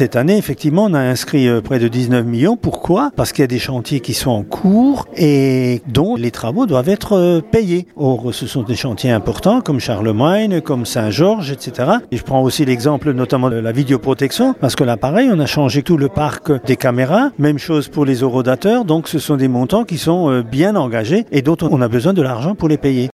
cette année, effectivement, on a inscrit euh, près de 19 millions. Pourquoi? Parce qu'il y a des chantiers qui sont en cours et dont les travaux doivent être euh, payés. Or, ce sont des chantiers importants comme Charlemagne, comme Saint-Georges, etc. Et je prends aussi l'exemple notamment de la vidéoprotection, parce que là, pareil, on a changé tout le parc des caméras. Même chose pour les horodateurs. Donc, ce sont des montants qui sont euh, bien engagés et dont on a besoin de l'argent pour les payer.